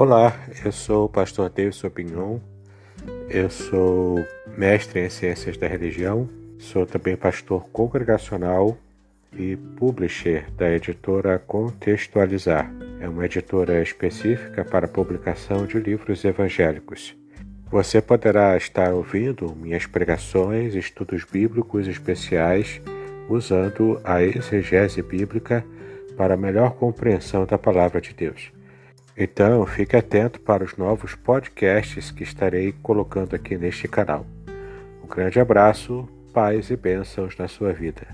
Olá, eu sou o pastor Davidson Pignon, eu sou mestre em Ciências da Religião, sou também pastor congregacional e publisher da editora Contextualizar. É uma editora específica para publicação de livros evangélicos. Você poderá estar ouvindo minhas pregações, estudos bíblicos especiais, usando a exegese bíblica para melhor compreensão da palavra de Deus. Então, fique atento para os novos podcasts que estarei colocando aqui neste canal. Um grande abraço, paz e bênçãos na sua vida.